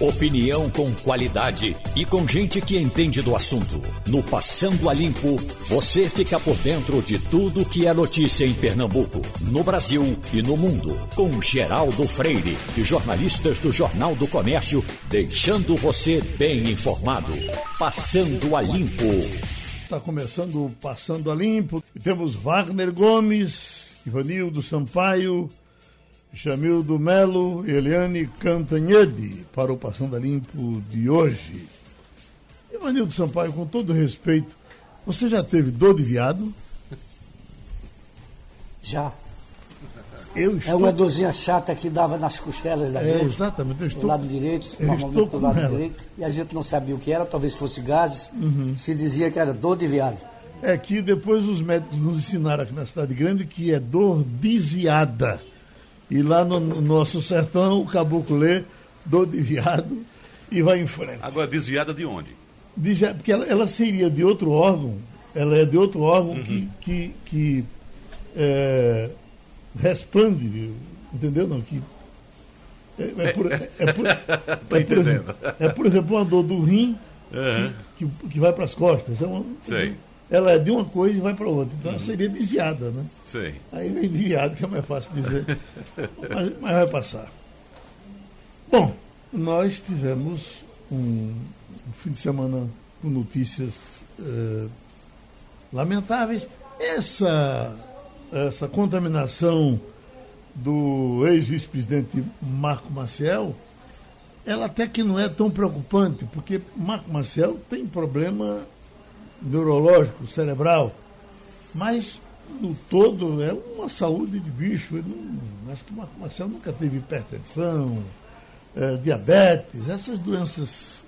Opinião com qualidade e com gente que entende do assunto. No Passando a Limpo, você fica por dentro de tudo que é notícia em Pernambuco, no Brasil e no mundo. Com Geraldo Freire e jornalistas do Jornal do Comércio, deixando você bem informado. Passando a Limpo. Está começando o Passando a Limpo. Temos Wagner Gomes, Ivanildo Sampaio. Jamildo Melo e Eliane Cantanhede para o Passando a Limpo de hoje. Ivanildo Sampaio, com todo respeito, você já teve dor de viado? Já. Eu É estou... uma dorzinha chata que dava nas costelas da É, gente. exatamente, eu Do estou... lado direito, eu normalmente do lado ela. direito. E a gente não sabia o que era, talvez fosse gases. Uhum. Se dizia que era dor de viado. É que depois os médicos nos ensinaram aqui na cidade grande que é dor desviada. E lá no, no nosso sertão, o caboclo lê dor de viado e vai em frente. Agora, desviada de onde? Porque ela, ela seria de outro órgão, ela é de outro órgão que, que, que é, respande, entendeu? Não, que é, é por, é, é por, é, por exemplo, é, por exemplo, uma dor do rim Aham. que, que, que vai para as costas. É uma-. Ela é de uma coisa e vai para outra. Então ela seria desviada, né? Aí vem desviado, que é mais fácil dizer. mas, mas vai passar. Bom, nós tivemos um, um fim de semana com notícias eh, lamentáveis. Essa, essa contaminação do ex-vice-presidente Marco Maciel, ela até que não é tão preocupante, porque Marco Maciel tem problema neurológico, cerebral, mas no todo é uma saúde de bicho. Ele não, acho que o Marcelo nunca teve hipertensão, eh, diabetes, essas doenças,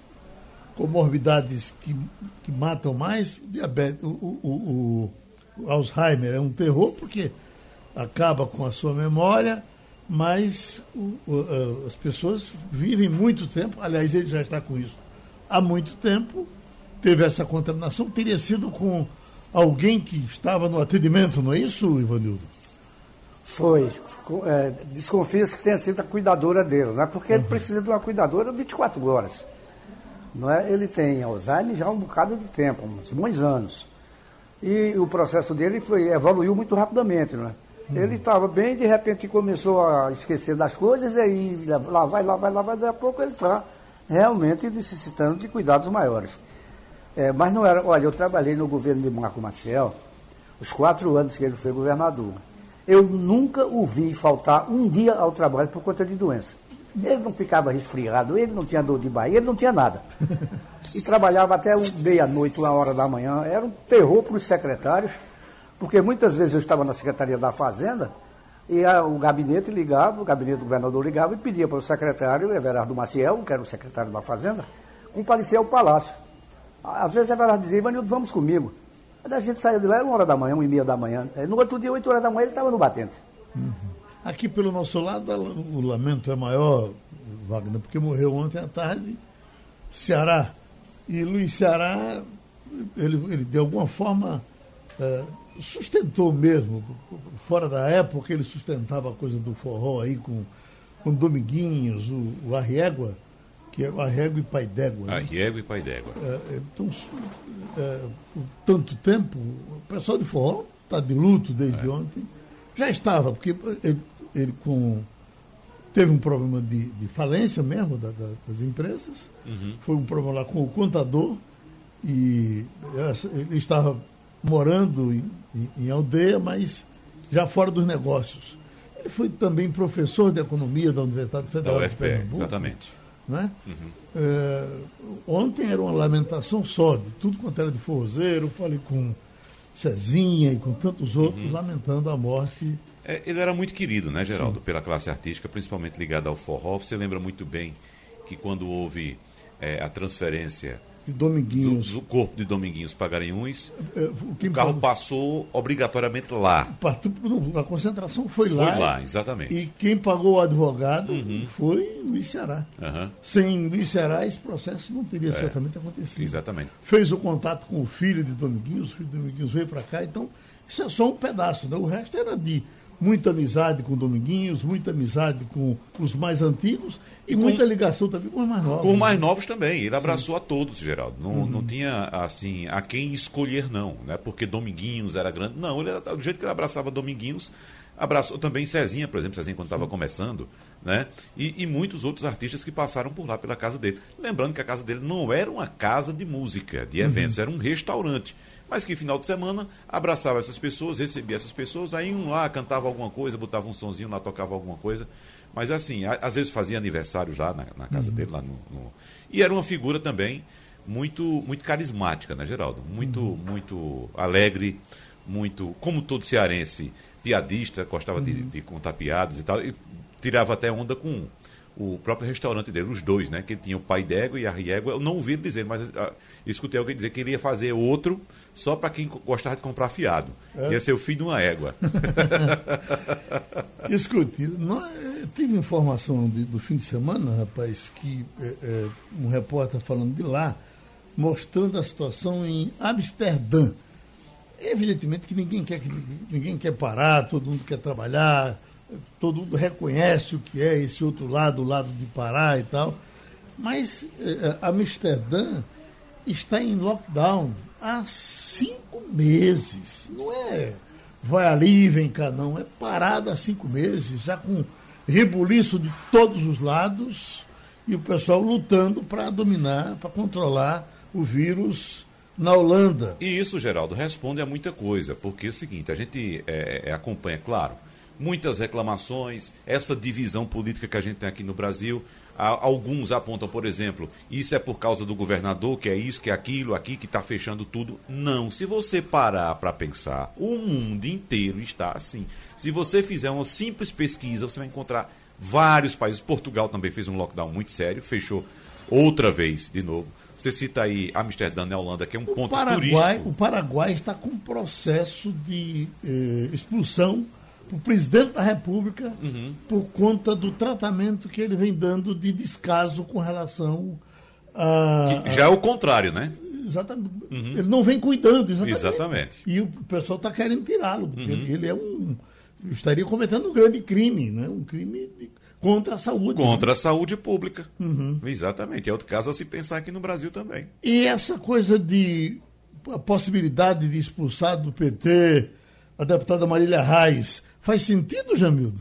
comorbidades que, que matam mais, diabetes, o, o- o- o Alzheimer é um terror porque acaba com a sua memória, mas o- o- as pessoas vivem muito tempo, aliás, ele já está com isso há muito tempo, teve essa contaminação, teria sido com alguém que estava no atendimento, não é isso, Ivanildo? Foi. É, Desconfia-se que tenha sido a cuidadora dele, né? porque Uhum. ele precisa de uma cuidadora 24 horas. Não é? Ele tem Alzheimer já há um bocado de tempo, uns bons anos. E o processo dele foi, evoluiu muito rapidamente. Não é? Uhum. Ele estava bem, de repente começou a esquecer das coisas, e aí lá vai, lá vai, lá vai, daqui a pouco ele está realmente necessitando de cuidados maiores. É, mas não era. Olha, eu trabalhei no governo de Marco Maciel, os quatro anos que ele foi governador. Eu nunca o vi faltar um dia ao trabalho por conta de doença. Ele não ficava resfriado, ele não tinha dor de barriga, ele não tinha nada. E trabalhava até meia-noite, uma hora da manhã. Era um terror para os secretários, porque muitas vezes eu estava na Secretaria da Fazenda e a- o gabinete ligava, o gabinete do governador ligava e pedia para o secretário, Everardo Maciel, que era o secretário da Fazenda, comparecer ao palácio. Às vezes Everardo dizia, Ivanildo, vamos comigo. Aí a gente saía de lá, era uma hora da manhã, uma e meia da manhã. Aí, No outro dia, oito horas da manhã, ele estava no batente. Aqui pelo nosso lado, o lamento é maior, Wagner, porque morreu ontem à tarde Ceará. E Luiz Ceará, ele, ele de alguma forma eh, sustentou mesmo, fora da época, ele sustentava a coisa do forró aí com, com Dominguinhos, o, o Arriégua, que é o Arriégua e Pai d'Égua. né? Arriego e Pai d'Égua. É, então, é, por tanto tempo, o pessoal de forró está de luto desde ontem. Já estava, porque ele, ele com, teve um problema de, de falência mesmo da- da- das empresas. Foi um problema lá com o contador e ele estava morando em, em- em aldeia, mas já fora dos negócios. Ele foi também professor de economia da Universidade Da Federal de Pernambuco exatamente. Né? É, ontem era uma lamentação só, de tudo quanto era de forrozeiro, falei com Cezinha e com tantos outros, lamentando a morte. É, ele era muito querido, né, Geraldo, pela classe artística, principalmente ligado ao forró. Você lembra muito bem que quando houve é, a transferência de do, Dominguinhos. do corpo de Dominguinhos para Garanhuns, É, quem o carro passou obrigatoriamente lá. a concentração foi, Foi lá. lá, exatamente. E quem pagou o advogado foi Luiz Ceará. Aham, Sem Luiz Ceará, esse processo não teria certamente acontecido. exatamente. Fez o contato com o filho de Dominguinhos, o filho de Dominguinhos veio para cá, então isso é só um pedaço, né? o resto era de muita amizade com Dominguinhos, muita amizade com os mais antigos e com, muita ligação também com os mais novos. Com os mais novos também. Ele abraçou Sim. a todos, Geraldo. Não, uhum. não tinha, assim, a quem escolher, não. Né? Porque Dominguinhos era grande. Não, ele, do jeito que ele abraçava Dominguinhos, abraçou também Cezinha, por exemplo, Cezinha quando estava começando, né? E, e, muitos outros artistas que passaram por lá pela casa dele. Lembrando que a casa dele não era uma casa de música, de eventos, uhum. era um restaurante mas que final de semana abraçava essas pessoas, recebia essas pessoas, aí um lá cantava alguma coisa, botava um sonzinho lá, tocava alguma coisa. Mas assim, a, às vezes fazia aniversários lá na, na casa uhum. dele, lá no, no, E era uma figura também muito, muito carismática, né, Geraldo? Muito, uhum. muito alegre, muito. Como todo cearense, piadista, gostava uhum. de, de, contar piadas e tal. E tirava até onda com o próprio restaurante dele, os dois, né? Que ele tinha o pai d'égua e a riégua. Eu não ouvi dizer, mas uh, escutei alguém dizer que ele ia fazer outro só para quem gostava de comprar fiado. É. Ia ser o filho de uma égua. Escute, nós, tive informação de, do fim de semana, rapaz, que é, é, um repórter falando de lá, mostrando a situação em Amsterdã. Evidentemente que ninguém quer, que ninguém quer parar, todo mundo quer trabalhar, todo mundo reconhece o que é esse outro lado, o lado de parar e tal. Mas é, é Amsterdã está em lockdown há cinco meses. Não é vai ali, vem cá, não. É parada há cinco meses, já com rebuliço de todos os lados e o pessoal lutando para dominar, para controlar o vírus na Holanda. E isso, Geraldo, responde a muita coisa, porque é o seguinte, a gente é, é, acompanha, claro, muitas reclamações, essa divisão política que a gente tem aqui no Brasil, Alguns apontam, por exemplo, isso é por causa do governador, que é isso, que é aquilo, aqui, que está fechando tudo. Não. Se você parar para pensar, o mundo inteiro está assim. Se você fizer uma simples pesquisa, você vai encontrar vários países. Portugal também fez um lockdown muito sério, fechou outra vez de novo. Você cita aí Amsterdã na Holanda, que é um o ponto Paraguai, turístico. O Paraguai está com um processo de eh, expulsão o presidente da República uhum. por conta do tratamento que ele vem dando de descaso com relação a. Que já é o contrário, né? Exatamente. Uhum. Ele não vem cuidando, exatamente. exatamente. E o pessoal está querendo tirá-lo, porque uhum. ele é um. estaria cometendo um grande crime, né? um crime de, contra a saúde. Contra né? a saúde pública. Uhum. Exatamente. É outro caso a se pensar aqui no Brasil também. E essa coisa de. a possibilidade de expulsar do PT a deputada Marília Reis Faz sentido, Jamildo?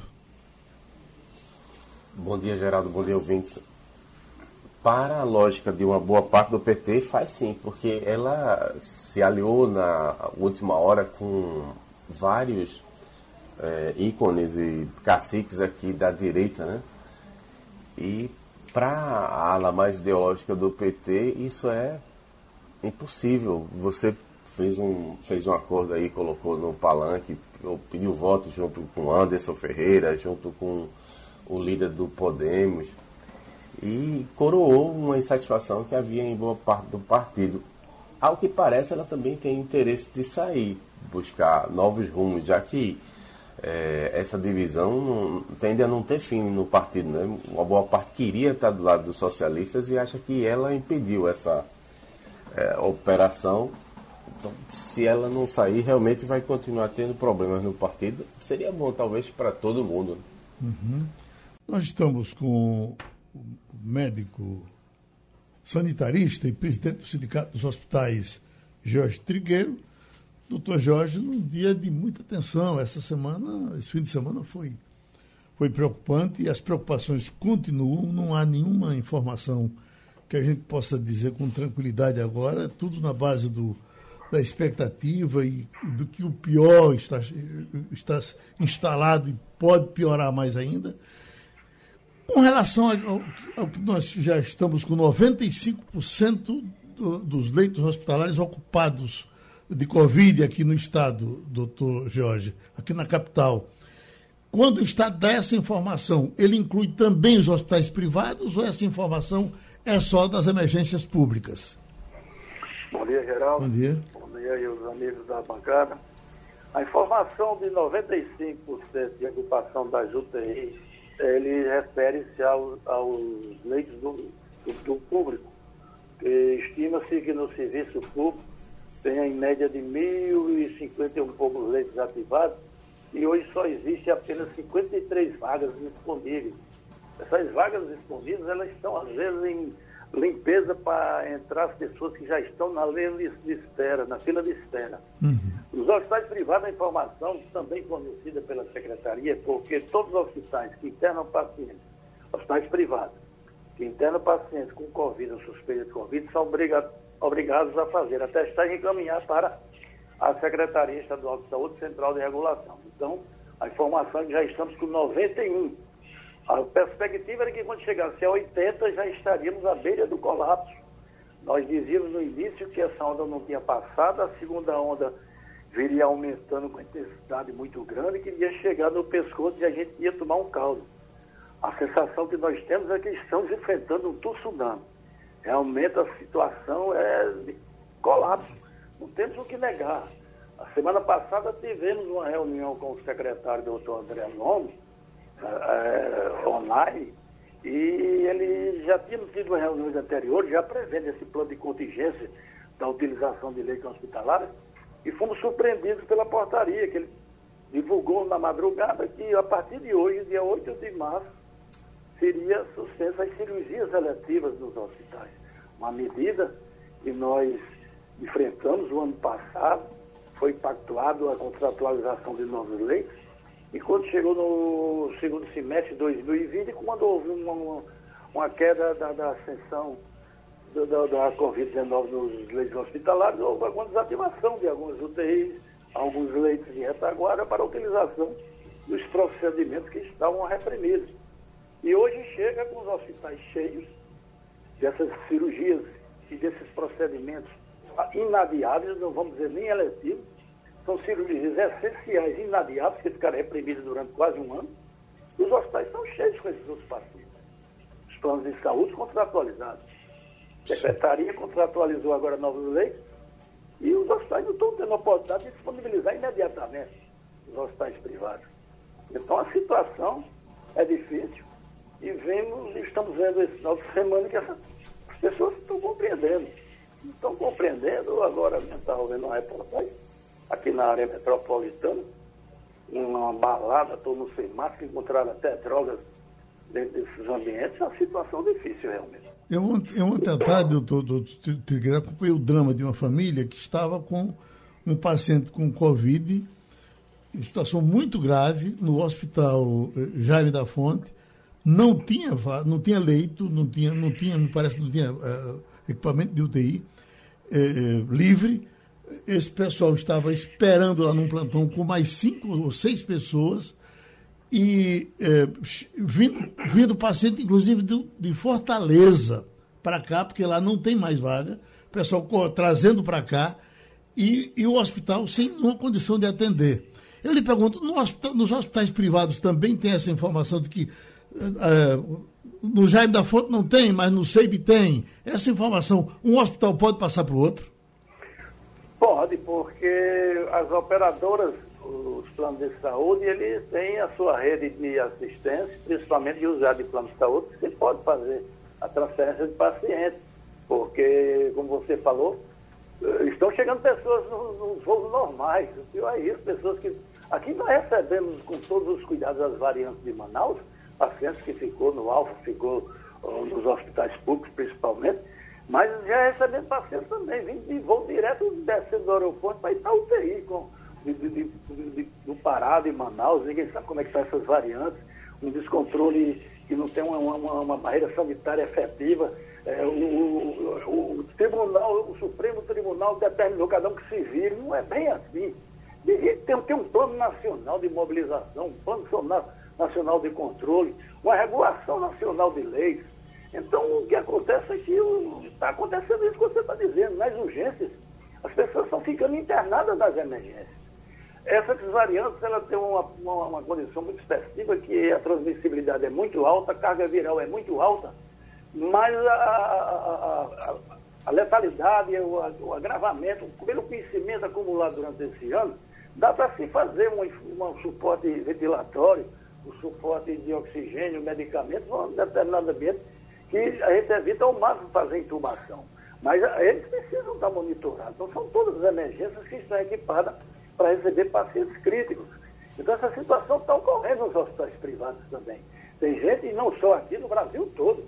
Bom dia, Geraldo. Bom dia, ouvintes. Para a lógica de uma boa parte do PT, faz sim, porque ela se aliou na última hora com vários é, ícones e caciques aqui da direita, né? E para a ala mais ideológica do PT, isso é impossível. Você fez um, fez um acordo aí, colocou no palanque, pediu voto junto com Anderson Ferreira, junto com o líder do Podemos, e coroou uma insatisfação que havia em boa parte do partido. Ao que parece, ela também tem interesse de sair, buscar novos rumos, já que é, essa divisão não, tende a não ter fim no partido. Né? Uma boa parte queria estar do lado dos socialistas e acha que ela impediu essa é, operação então, se ela não sair, realmente vai continuar tendo problemas no partido. Seria bom, talvez, para todo mundo. Uhum. Nós estamos com o médico sanitarista e presidente do Sindicato dos Hospitais, Jorge Trigueiro. Doutor Jorge, num dia de muita tensão. Essa semana, esse fim de semana foi, foi preocupante e as preocupações continuam. Não há nenhuma informação que a gente possa dizer com tranquilidade agora. É tudo na base do da expectativa e, e, do que o pior está, está instalado e pode piorar mais ainda. Com relação ao, ao que nós já estamos com 95% do, dos leitos hospitalares ocupados de Covid aqui no estado, doutor Jorge, aqui na capital. Quando está dessa informação, ele inclui também os hospitais privados ou essa informação é só das emergências públicas? Bom dia, Geraldo. Bom dia e os amigos da bancada. A informação de 95% de ocupação das UTIs, ele refere-se ao, aos leitos do, do, do público. Estima-se que no serviço público tem em média de 1.050 e um poucos leitos ativados e hoje só existe apenas 53 vagas disponíveis. Essas vagas disponíveis, elas estão às vezes em limpeza para entrar as pessoas que já estão na linha de espera, na fila de espera. Uhum. Os hospitais privados, a informação também fornecida pela Secretaria, porque todos os hospitais que internam pacientes, hospitais privados, que internam pacientes com Covid ou suspeita de Covid, são obrigados a fazer a testagem e encaminhar para a Secretaria Estadual de Saúde Central de Regulação. Então, a informação é que já estamos com 91. A perspectiva era que quando chegasse a 80 já estaríamos à beira do colapso. Nós dizíamos no início que essa onda não tinha passado, a segunda onda viria aumentando com intensidade muito grande, que ia chegar no pescoço e a gente ia tomar um caldo. A sensação que nós temos é que estamos enfrentando um tsunami. Realmente a situação é de colapso. Não temos o que negar. A semana passada tivemos uma reunião com o secretário doutor André Nome, é, online, e ele já tinha tido reuniões anteriores, já prevendo esse plano de contingência da utilização de leitos hospitalares, e fomos surpreendidos pela portaria que ele divulgou na madrugada que a partir de hoje, dia 8 de março, seria suspensa as cirurgias eletivas nos hospitais. Uma medida que nós enfrentamos o ano passado, foi pactuado a contratualização de novos leitos, e quando chegou no segundo semestre de 2020, quando houve uma, uma queda da, da ascensão da, da, da Covid-19 nos leitos hospitalares, houve alguma desativação de algumas UTIs, alguns leitos de retaguarda para utilização dos procedimentos que estavam reprimidos. E hoje chega com os hospitais cheios dessas cirurgias e desses procedimentos inadiáveis, não vamos dizer nem eletivos, são cirurgias essenciais, inadiáveis, que ficaram reprimidas durante quase um ano. E os hospitais estão cheios com esses outros pacientes. Os planos de saúde contratualizados. A Secretaria contratualizou agora novos leitos e os hospitais não estão tendo a oportunidade de disponibilizar imediatamente os hospitais privados. Então a situação é difícil e vemos, estamos vendo esse final de semana que essa, as pessoas estão compreendendo estão compreendendo. Agora, eu estava vendo uma reportagem aqui na área metropolitana, uma balada, todo mundo sem máscara, encontraram até drogas dentro desses ambientes. É uma situação difícil, realmente. Eu, eu ontem à tarde, doutor, doutor Trigueira, acompanhei o drama de uma família que estava com um paciente com Covid, em situação muito grave, no hospital eh, Jaime da Fonte. Não tinha, não tinha leito, não tinha, não tinha, me parece, não tinha uh, equipamento de UTI eh, eh, livre. Esse pessoal estava esperando lá num plantão com mais cinco ou seis pessoas e eh, vindo, vindo paciente, inclusive, de, de Fortaleza para cá, porque lá não tem mais vaga, o pessoal trazendo para cá e, e, o hospital sem uma condição de atender. Eu lhe pergunto, no hospital, nos hospitais privados também tem essa informação de que uh, no Jaime da Fonte não tem, mas no SEIB tem. Essa informação, um hospital pode passar para o outro? Pode, porque as operadoras, os planos de saúde, eles têm a sua rede de assistência, principalmente de usar de plano de saúde, você pode fazer a transferência de pacientes, porque, como você falou, eh, estão chegando pessoas nos, voos normais, o pior é isso, pessoas que... Aqui nós recebemos com todos os cuidados as variantes de Manaus, pacientes que ficou no Alfa, ficou uh, nos hospitais públicos principalmente, mas já recebendo pacientes também, vindo de voo direto descendo do aeroporto para ir para UTI, com, de, de, de, do Pará, de Manaus, ninguém sabe como é que estão essas variantes, um descontrole que não tem uma, uma, uma barreira sanitária efetiva. É, o, o, o, tribunal, o Supremo Tribunal determinou cada um que se vire, não é bem assim. Tem, tem um plano nacional de mobilização, um plano Nacional de Controle, uma regulação nacional de leis. Então, o que acontece é que está acontecendo isso que você está dizendo. Nas urgências, as pessoas estão ficando internadas das emergências. Essas variantes ela tem uma, uma, uma condição muito específica, que a transmissibilidade é muito alta, a carga viral é muito alta, mas a, a, a, a letalidade, o, o agravamento, pelo conhecimento acumulado durante esse ano, dá para se fazer um, um suporte ventilatório, o suporte de oxigênio, medicamentos, um determinado ambiente que a gente evita ao máximo fazer intubação. Mas eles precisam estar monitorados. Então, são todas as emergências que estão equipadas para receber pacientes críticos. Então essa situação está ocorrendo nos hospitais privados também. Tem gente, e não só aqui, no Brasil todo.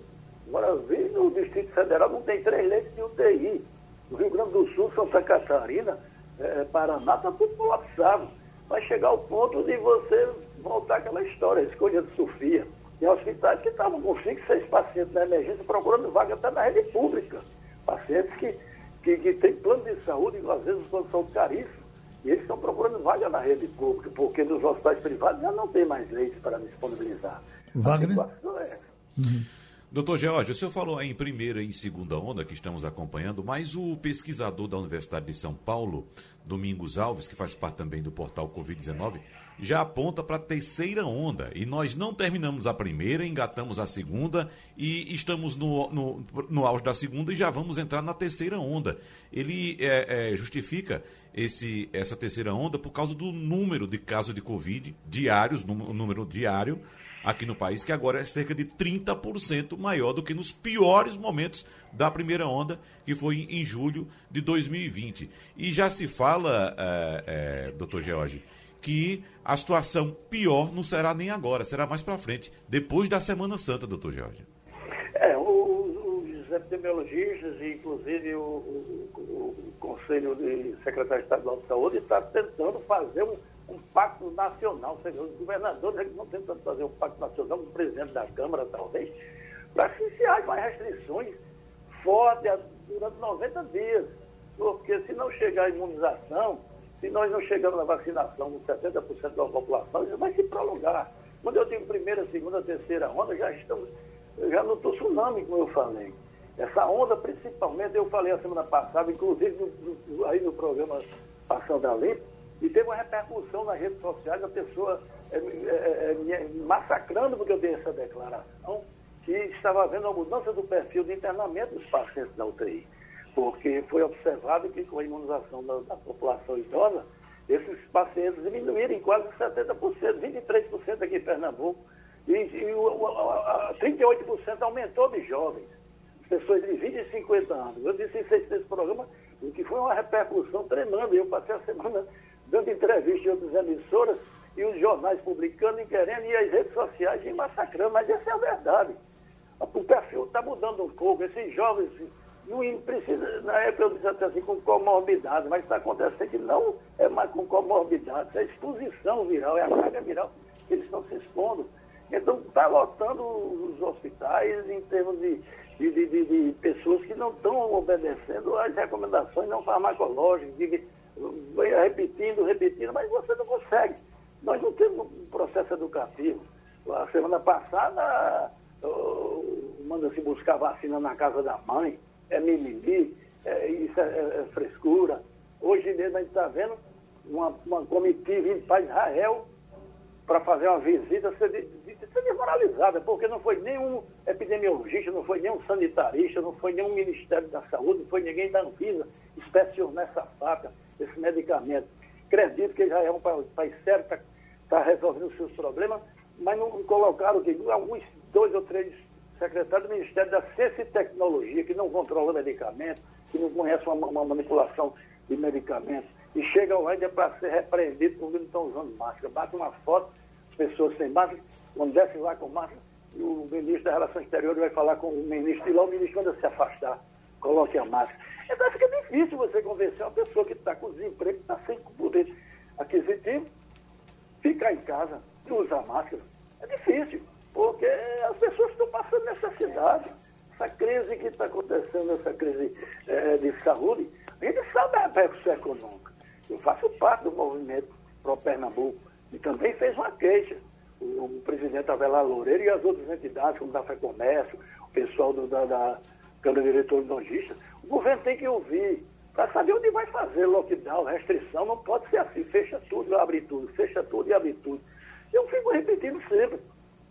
No Brasil, no Distrito Federal, não tem três leitos de UTI. No Rio Grande do Sul, Santa Catarina, é, Paraná, está tudo colapsado. Vai chegar ao ponto de você voltar àquela história, a escolha de Sofia. Tem hospitais que estavam com cinco, seis pacientes na emergência procurando vaga até na rede pública. Pacientes que, que, que têm plano de saúde, às vezes os planos são caríssimos, e eles estão procurando vaga na rede pública, porque nos hospitais privados já não tem mais leitos para disponibilizar. Wagner? É uhum. Doutor George, o senhor falou em primeira e segunda onda que estamos acompanhando, mas o pesquisador da Universidade de São Paulo, Domingos Alves, que faz parte também do portal Covid-19, já aponta para a terceira onda. E nós não terminamos a primeira, engatamos a segunda e estamos no, no, no auge da segunda e já vamos entrar na terceira onda. Ele é, é, justifica esse, essa terceira onda por causa do número de casos de Covid diários, número diário aqui no país, que agora é cerca de 30% maior do que nos piores momentos da primeira onda, que foi em julho de 2020. E já se fala, é, é, doutor George, que a situação pior não será nem agora, será mais para frente, depois da Semana Santa, doutor Jorge. É, os epidemiologistas inclusive o, o, o, Conselho de Secretário Estadual de Saúde está tentando fazer um, um pacto nacional, os governadores estão tentando fazer um pacto nacional, o presidente da Câmara talvez, para que haja mais restrições fortes durante 90 dias, porque se não chegar a imunização, se nós não chegamos na vacinação com 70% da população, isso vai se prolongar. Quando eu digo primeira, segunda, terceira onda, já estamos, já no tsunami, como eu falei. Essa onda, principalmente, eu falei a semana passada, inclusive no, no, aí no programa Passando a Limpo, e teve uma repercussão nas redes sociais, a pessoa é, é, é, me massacrando porque eu dei essa declaração, que estava havendo uma mudança do perfil de internamento dos pacientes da UTI porque foi observado que com a imunização da, da população idosa, esses pacientes diminuíram em quase 70%, 23% aqui em Pernambuco, e, e o, a, a 38% aumentou de jovens, pessoas de 20 e 50 anos. Eu disse isso nesse programa, o que foi uma repercussão tremenda. Eu passei a semana dando entrevista em outras emissoras e os jornais publicando e querendo, e as redes sociais e massacrando, mas essa é a verdade. O perfil está mudando um pouco, esses jovens não precisa, na época eu disse até assim, com comorbidade, mas está acontecendo que não é mais com comorbidade, é exposição viral, é a carga viral que eles estão se expondo. Então está lotando os hospitais em termos de, de, de, de pessoas que não estão obedecendo às recomendações não farmacológicas, de, repetindo, repetindo, mas você não consegue. Nós não temos um processo educativo. A semana passada, manda-se buscar vacina na casa da mãe é mimimi, é, isso é, é, é, frescura. Hoje mesmo a gente está vendo uma, uma comitiva indo para Israel para fazer uma visita ser, desmoralizada, porque não foi nenhum epidemiologista, não foi nenhum sanitarista, não foi nenhum Ministério da Saúde, não foi ninguém da Anvisa inspecionar nessa faca, esse medicamento. Acredito que Israel é um país sério, está tá resolvendo os seus problemas, mas não colocaram que alguns dois ou três secretário do Ministério da Ciência e Tecnologia, que não controla medicamentos, que não conhece uma, uma manipulação de medicamentos, e chega lá ainda para ser repreendido porque não estão usando máscara. Bate uma foto, as pessoas sem máscara, quando desce lá com máscara, o ministro da Relações Exteriores vai falar com o ministro, e lá o ministro manda se afastar, coloque a máscara. Então fica difícil você convencer uma pessoa que está com desemprego, que está sem poder aquisitivo, ficar em casa e usar máscara. É difícil porque as pessoas estão passando necessidade. Essa crise que está acontecendo, essa crise é, de saúde, a gente sabe a repercussão econômica. Eu faço parte do movimento Pro Pernambuco e também fez uma queixa. O, o presidente Avelar Loureiro e as outras entidades, como da FEComércio, o pessoal do, da, da Câmara de Diretores Logistas, o governo tem que ouvir para saber onde vai fazer lockdown, restrição, não pode ser assim, fecha tudo, abre tudo, fecha tudo e abre tudo. Eu fico repetindo sempre.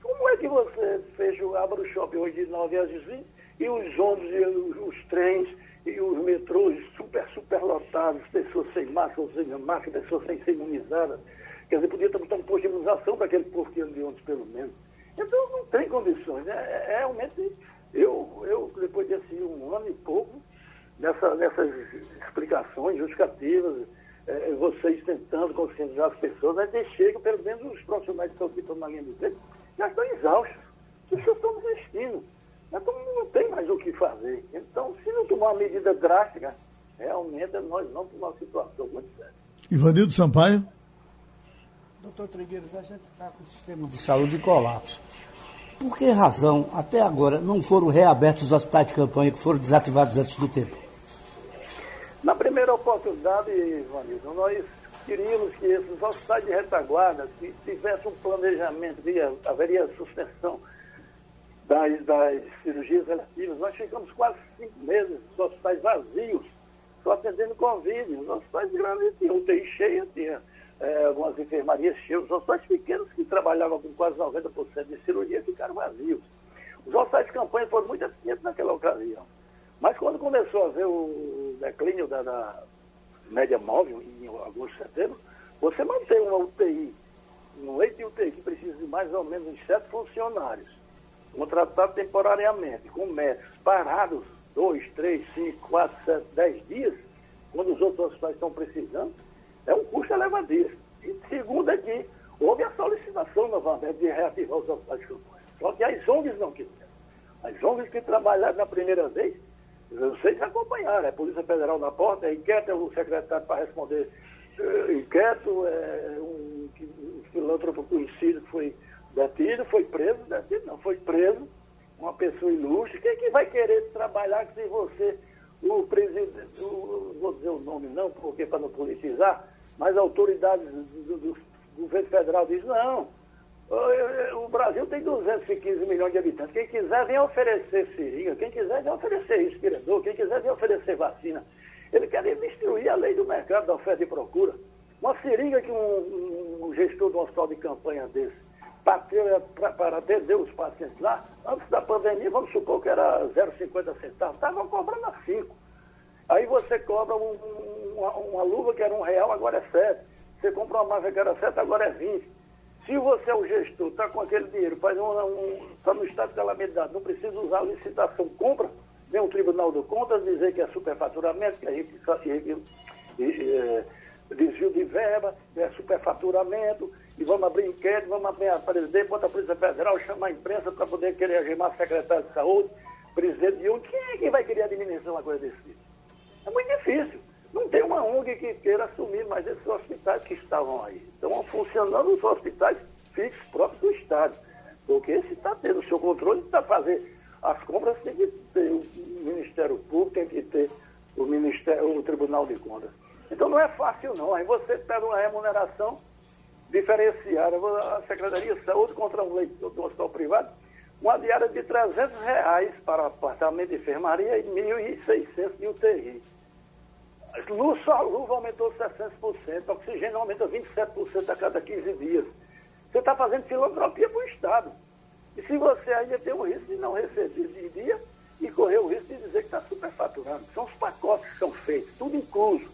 Como é que você fecha, abre o shopping hoje de 9 às 20 e os ônibus e os, os trens e os metrôs super, super lotados, pessoas sem máscara, sem máscara, pessoas sem ser imunizadas. Quer dizer, podia ter um posto de imunização para aquele povo que anda de ônibus, pelo menos. Então, não tem condições. Né? É, é, realmente, eu, eu, depois desse um ano e pouco, nessa, nessas explicações justificativas, é, vocês tentando conscientizar as pessoas, mas eles chegam, pelo menos os profissionais que estão aqui estão na linha de frente, já estão exaustos. As pessoas estão desistindo. Então não tem mais o que fazer. Então, se não tomar uma medida drástica, realmente nós vamos para uma situação muito séria. Ivanildo Sampaio. Doutor Trigueiros, a gente está com o sistema de saúde em colapso. Por que razão, até agora, não foram reabertos os hospitais de campanha que foram desativados antes do tempo? Na primeira oportunidade, Ivanildo, nós queríamos que esses hospitais de retaguarda que tivessem um planejamento, haveria suspensão das, das cirurgias relativas. Nós ficamos quase cinco meses os hospitais vazios, só atendendo Covid. Os hospitais grandes tinham UTI cheia, tinha é, algumas enfermarias cheias. Os hospitais pequenos que trabalhavam com quase 90% de cirurgia ficaram vazios. Os hospitais de campanha foram muito eficientes naquela ocasião. Mas quando começou a ver o declínio da, da média móvel, em agosto, setembro, você mantém uma UTI, um leito de UTI que precisa de mais ou menos sete funcionários, contratado temporariamente, com médicos parados, dois, três, cinco, quatro, sete, dez dias, quando os outros hospitais estão precisando, é um custo elevadíssimo. E segundo é que houve a solicitação novamente de reativar os hospitais campanha. Só que as ONGs não quiseram. As ONGs que trabalharam na primeira vez, vocês acompanharam, é Polícia Federal na porta, é inquieto, é o secretário para responder é, inquieto, é um, um filântropo conhecido que foi Detido, foi preso, detido não, foi preso, uma pessoa ilustre. Quem é que vai querer trabalhar se você, o presidente, o, vou dizer o nome não, porque para não politizar, mas autoridades do, do governo federal diz não, o Brasil tem 215 milhões de habitantes. Quem quiser vem oferecer seringa, quem quiser vem oferecer respirador, quem quiser vem oferecer vacina. Ele quer destruir a lei do mercado da oferta e procura. Uma seringa que um, um gestor de um hospital de campanha desse para atender os pacientes lá, antes da pandemia, vamos supor que era 0,50 centavos, estavam cobrando a 5. Aí você cobra um, uma, uma, luva que era um real, agora é 7. Você compra uma máquina que era 7, agora é 20. Se você é o gestor, está com aquele dinheiro, faz um, está no estado de calamidade, não precisa usar a licitação, compra, vem o Tribunal do Contas dizer que é superfaturamento, que é desvio de verba, é superfaturamento, e vamos abrir inquérito, vamos abrir a presidente, bota a Polícia Federal, chamar a imprensa para poder querer agemar secretário de saúde, presidente de onde, quem é que vai querer administrar uma coisa desse tipo? É muito difícil. Não tem uma ONG que queira assumir mais esses hospitais que estavam aí. Estão funcionando os hospitais fixos próprios do Estado. Porque se está tendo o seu controle, está fazer as compras, tem que ter o Ministério Público, tem que ter o, Ministério, o Tribunal de Contas. Então não é fácil não. Aí você pega uma remuneração diferenciada. A Secretaria de Saúde contra um leito do hospital privado, uma diária de 300 reais para apartamento de enfermaria e 1.600 de UTI. Luz, a luva aumentou 60%, oxigênio aumenta 27% a cada 15 dias. Você está fazendo filantropia para o Estado. E se você ainda tem o risco de não receber de dia e correr o risco de dizer que está superfaturando. São os pacotes que são feitos, tudo incluso.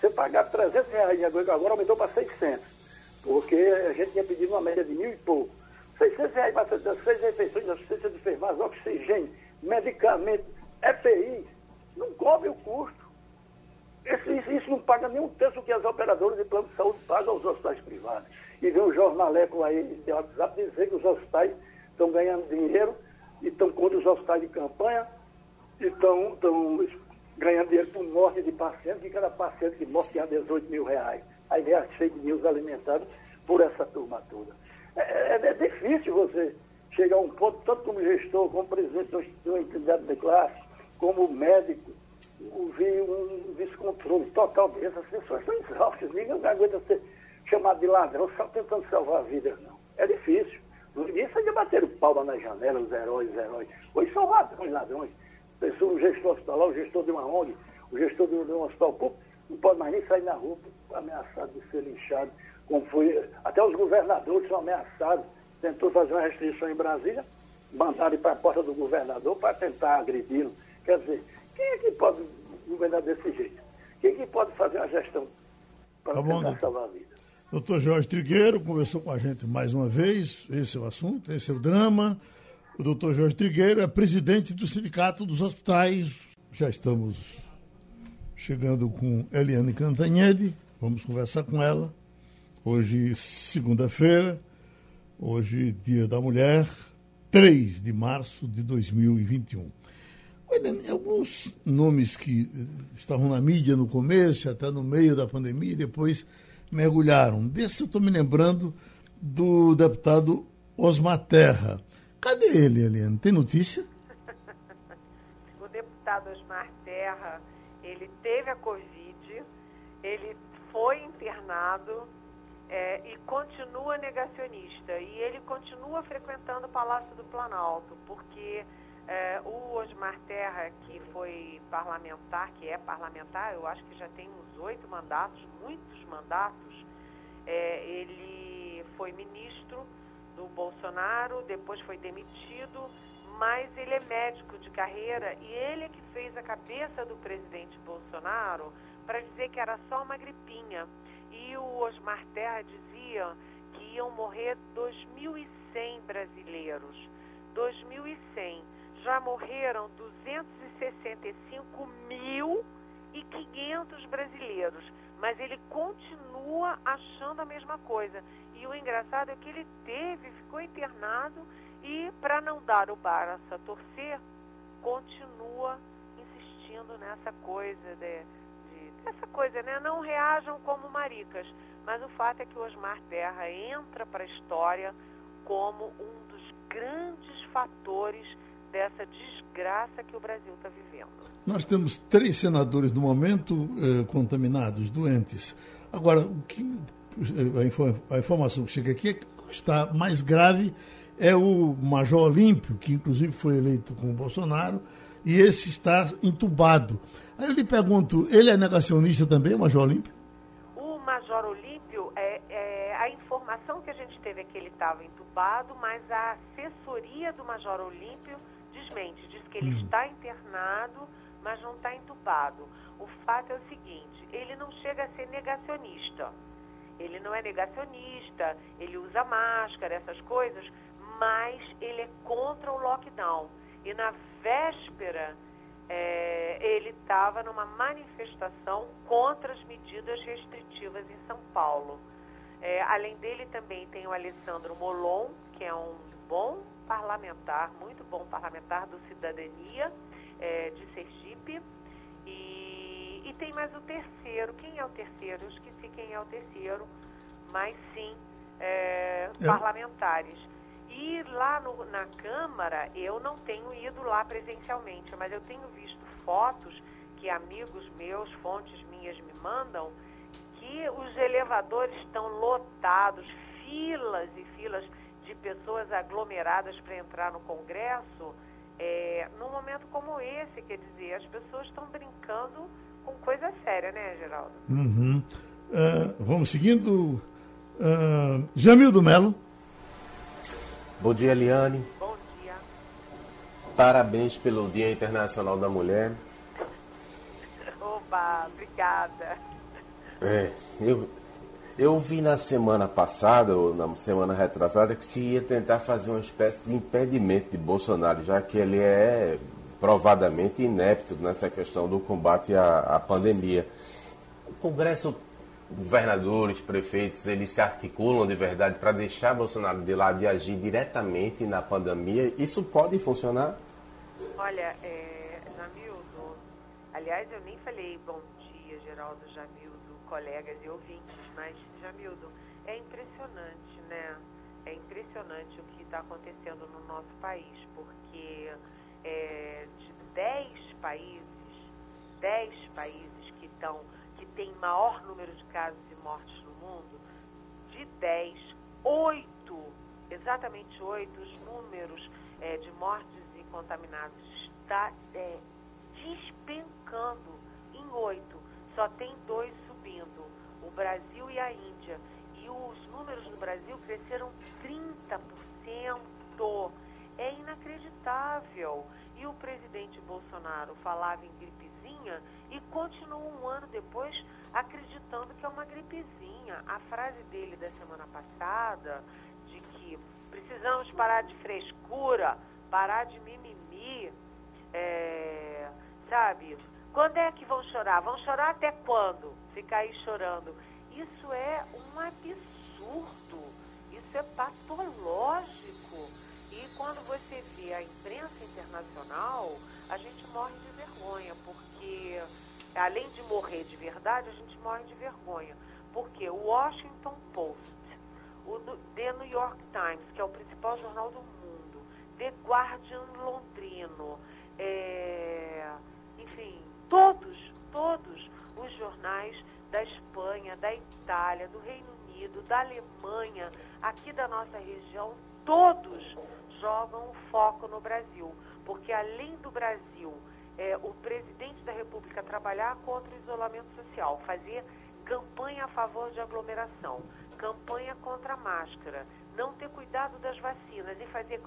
Você pagar 300 reais agora aumentou para 600 porque a gente tinha pedido uma média de mil e pouco. 600 reais para seis refeições, assistência de enfermagem, oxigênio, medicamento, EPI, não cobre o custo. Esse, isso, isso, não paga nem um terço que as operadoras de plano de saúde pagam aos hospitais privados. E vem um jornaleco aí de WhatsApp dizer que os hospitais estão ganhando dinheiro e estão contra os hospitais de campanha e estão, ganhando dinheiro por morte de paciente, que cada paciente que morre ganha 18 mil reais aí vem as fake news alimentadas por essa turma toda. É, é, é, difícil você chegar a um ponto, tanto como gestor, como presidente de uma entidade de classe, como médico, ver um descontrole total dessas pessoas estão exaustas, ninguém aguenta ser chamado de ladrão só tentando salvar vidas, não. É difícil. Ninguém sai de bater o palma na janela, os heróis, os heróis. Hoje são ladrões, ladrões. Pessoa, o gestor hospitalar, o gestor de uma ONG, o gestor de um hospital público, não pode mais nem sair na rua ameaçado de ser linchado, como foi. Até os governadores são ameaçados. Tentou fazer uma restrição em Brasília, mandaram para a porta do governador para tentar agredi-lo. Quer dizer, quem é que pode governar desse jeito? Quem é que pode fazer uma gestão para tá tentar salvar a vida? Doutor Jorge Trigueiro conversou com a gente mais uma vez. Esse é o assunto, esse é o drama. O doutor Jorge Trigueiro é presidente do Sindicato dos Hospitais. Já estamos chegando com Eliane Cantanhede Vamos conversar com ela. Hoje, segunda-feira, hoje, Dia da Mulher, 3 de março de 2021. Olha, alguns nomes que eh, estavam na mídia no começo, até no meio da pandemia, e depois mergulharam. Desse eu estou me lembrando do deputado Osmar Terra. Cadê ele, Eliane? Tem notícia? o deputado Osmar Terra, ele teve a Covid, ele foi internado é, e continua negacionista. E ele continua frequentando o Palácio do Planalto, porque é, o Osmar Terra, que foi parlamentar, que é parlamentar, eu acho que já tem uns oito mandatos, muitos mandatos, é, ele foi ministro do Bolsonaro, depois foi demitido, mas ele é médico de carreira e ele é que fez a cabeça do presidente Bolsonaro para dizer que era só uma gripinha. E o Osmar Terra dizia que iam morrer 2.100 brasileiros. 2.100. Já morreram 265.500 brasileiros. Mas ele continua achando a mesma coisa. E o engraçado é que ele teve, ficou internado e, para não dar o braço a torcer, continua insistindo nessa coisa de essa coisa, né? Não reajam como maricas. Mas o fato é que o Osmar Terra entra para a história como um dos grandes fatores dessa desgraça que o Brasil está vivendo. Nós temos três senadores no momento eh, contaminados, doentes. Agora, o que, a, a, informação que chega aqui é que está mais grave é o Major Olímpio, que inclusive foi eleito com o Bolsonaro, e esse está entubado. Aí eu lhe pergunto, ele é negacionista também, o Major Olímpio? O Major Olímpio, é, é, a informação que a gente teve é que ele estava entubado, mas a assessoria do Major Olímpio desmente, diz que ele hum. está internado, mas não está entubado. O fato é o seguinte, ele não chega a ser negacionista. Ele não é negacionista, ele usa máscara, essas coisas, mas ele é contra o lockdown. E na véspera é, ele estava numa manifestação contra as medidas restritivas em São Paulo. É, além dele também tem o Alessandro Molon, que é um bom parlamentar, muito bom parlamentar do Cidadania é, de Sergipe. E, e, tem mais o terceiro. Quem é o terceiro? Eu esqueci quem é o terceiro, mas sim, é, parlamentares. E lá no, na Câmara, eu não tenho ido lá presencialmente, mas eu tenho visto fotos que amigos meus, fontes minhas me mandam, que os elevadores estão lotados, filas e filas de pessoas aglomeradas para entrar no Congresso, é, num momento como esse, quer dizer, as pessoas estão brincando com coisa séria, né, Geraldo? Uhum. Uh, vamos seguindo. Uh, Jamil Melo. Bom dia, Eliane. Bom dia. Parabéns pelo Dia Internacional da Mulher. Opa, obrigada. É, eu, eu vi na semana passada, ou na semana retrasada, que se ia tentar fazer uma espécie de impedimento de Bolsonaro, já que ele é provadamente inepto nessa questão do combate à, à pandemia. O Congresso governadores, prefeitos, eles se articulam de verdade para deixar Bolsonaro de lado e agir diretamente na pandemia? Isso pode funcionar? Olha, é, Jamildo, aliás, eu nem falei bom dia, Geraldo, Jamildo, colegas e ouvintes, mas, Jamildo, é impressionante, né? É impressionante o que está acontecendo no nosso país, porque é, de 10 países, 10 países que estão que tem maior número de casos e mortes no mundo, de 10, 8, exatamente 8, os números é, de mortes e contaminados está é, despencando em 8. Só tem dois subindo, o Brasil e a Índia. E os números no Brasil cresceram 30%. É inacreditável. E o presidente Bolsonaro falava em gripezinha e continua um ano depois acreditando que é uma gripezinha. A frase dele da semana passada, de que precisamos parar de frescura, parar de mimimi, é, sabe? Quando é que vão chorar? Vão chorar até quando? Ficar aí chorando. Isso é um absurdo. Isso é patológico. E quando você vê a imprensa internacional, a gente morre de vergonha, porque além de morrer de verdade, a gente morre de vergonha. Porque o Washington Post, o The New York Times, que é o principal jornal do mundo, The Guardian londrino, é, enfim, todos, todos os jornais da Espanha, da Itália, do Reino Unido, da Alemanha, aqui da nossa região, todos jogam o foco no Brasil. Porque além do Brasil, é, o presidente da República trabalhar contra o isolamento social, fazer campanha a favor de aglomeração, campanha contra a máscara, não ter cuidado das vacinas e fazer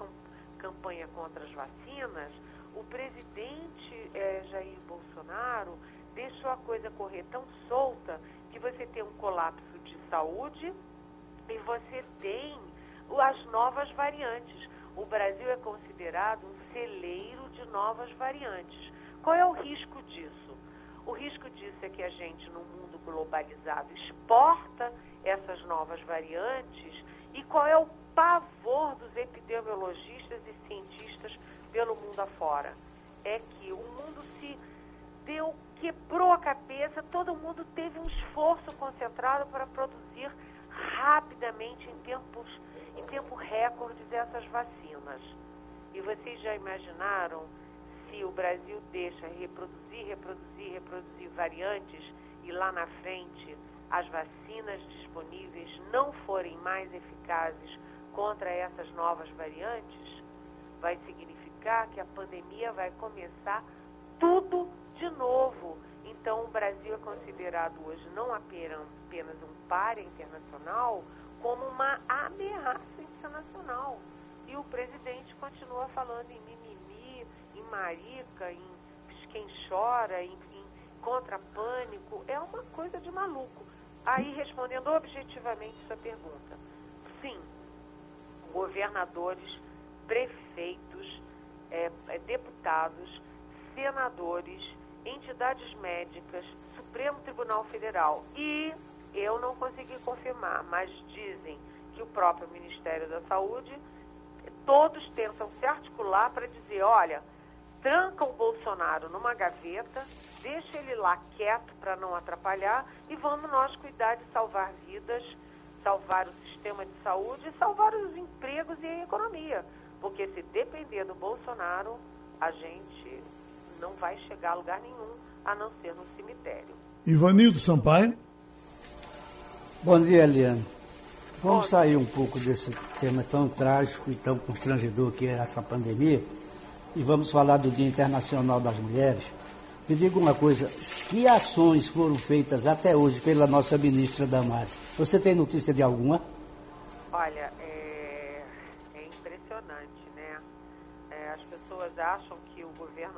campanha contra as vacinas, o presidente é, Jair Bolsonaro deixou a coisa correr tão solta que você tem um colapso de saúde e você tem as novas variantes. O Brasil é considerado um celeiro de novas variantes. Qual é o risco disso? O risco disso é que a gente, no mundo globalizado, exporta essas novas variantes e qual é o pavor dos epidemiologistas e cientistas pelo mundo afora? É que o mundo se deu, quebrou a cabeça, todo mundo teve um esforço concentrado para produzir rapidamente, em tempos, em tempo recorde, essas vacinas. E vocês já imaginaram se o Brasil deixa reproduzir, reproduzir, reproduzir variantes e lá na frente as vacinas disponíveis não forem mais eficazes contra essas novas variantes, vai significar que a pandemia vai começar tudo de novo. Então, o Brasil é considerado hoje não apenas um páreo internacional, como uma ameaça internacional. E o presidente continua falando em mimimi, em marica, em quem chora, em, em contra pânico. É uma coisa de maluco. Aí, respondendo objetivamente sua pergunta, sim, governadores, prefeitos, é, é deputados, senadores, entidades médicas, Supremo Tribunal Federal e eu não consegui confirmar, mas dizem que o próprio Ministério da Saúde, todos tentam se articular para dizer, olha, tranca o Bolsonaro numa gaveta, deixa ele lá quieto para não atrapalhar e vamos nós cuidar de salvar vidas, salvar o sistema de saúde salvar os empregos e a economia. Porque se depender do Bolsonaro, a gente não vai chegar a lugar nenhum a não ser no cemitério. Ivanildo Sampaio. Bom dia, Eliane. Vamos sair um pouco desse tema tão trágico e tão constrangedor que é essa pandemia e vamos falar do Dia Internacional das Mulheres. Me diga uma coisa, que ações foram feitas até hoje pela nossa ministra Damares? Você tem notícia de alguma? Olha, é, é impressionante, né? É, as pessoas acham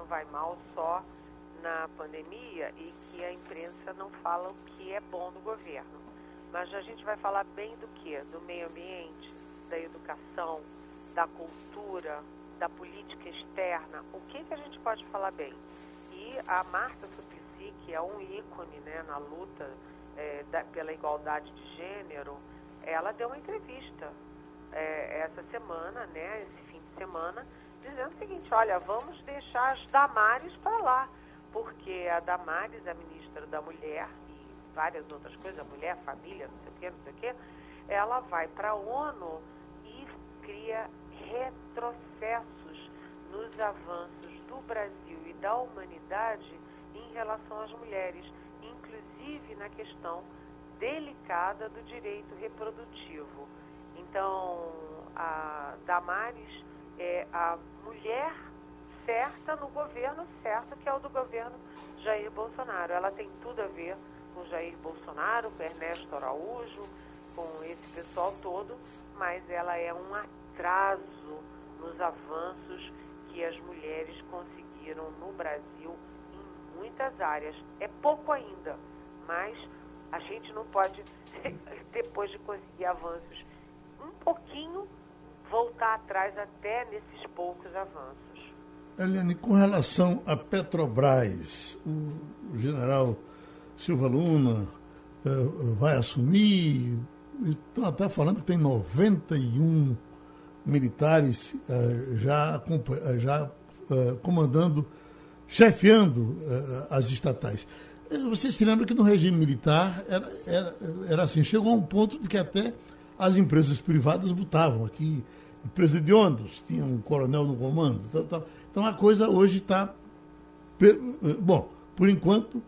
vai mal só na pandemia e que a imprensa não fala o que é bom do governo. Mas a gente vai falar bem do que? Do meio ambiente, da educação, da cultura, da política externa. O que, que a gente pode falar bem? E a Marta Suplicy, que é um ícone né, na luta é, da, pela igualdade de gênero, ela deu uma entrevista é, essa semana, né, esse fim de semana, dizendo o seguinte, olha, vamos deixar as Damares para lá, porque a Damares, a ministra da Mulher, e várias outras coisas, mulher, família, não sei o quê, não sei o quê, ela vai para a ONU e cria retrocessos nos avanços do Brasil e da humanidade em relação às mulheres, inclusive na questão delicada do direito reprodutivo. Então, a Damares é a mulher certa no governo certo, que é o do governo Jair Bolsonaro. Ela tem tudo a ver com Jair Bolsonaro, com Ernesto Araújo, com esse pessoal todo, mas ela é um atraso nos avanços que as mulheres conseguiram no Brasil em muitas áreas. É pouco ainda, mas a gente não pode, depois de conseguir avanços um pouquinho, voltar atrás até nesses poucos avanços. Eliane, com relação a Petrobras, o general Silva Luna uh, vai assumir, estão até falando que tem 91 militares uh, já, uh, já comandando, chefiando as estatais. Vocês se lembram que no regime militar era, era, era assim, chegou a um ponto de que até as empresas privadas botavam aqui, empresa tinha um coronel no comando. Tal, tal. Então a coisa hoje está. Bom, por enquanto,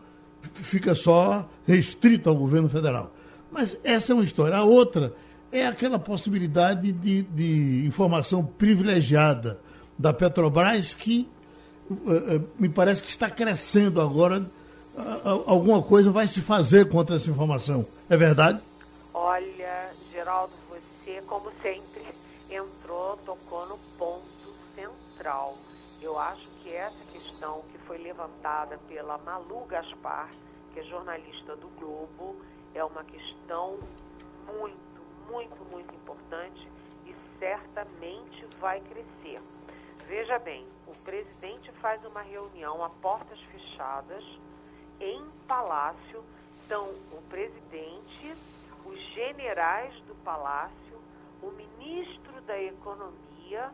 fica só restrito ao governo federal. Mas essa é uma história. A outra é aquela possibilidade de, de informação privilegiada da Petrobras que uh, me parece que está crescendo agora. Alguma coisa vai se fazer contra essa informação. É verdade? Olha, Geraldo, você, como sempre, Eu acho que essa questão que foi levantada pela Malu Gaspar, que é jornalista do Globo, é uma questão muito, muito, muito importante e certamente vai crescer. Veja bem, o presidente faz uma reunião a portas fechadas em palácio. Então, o presidente, os generais do palácio, o ministro da Economia,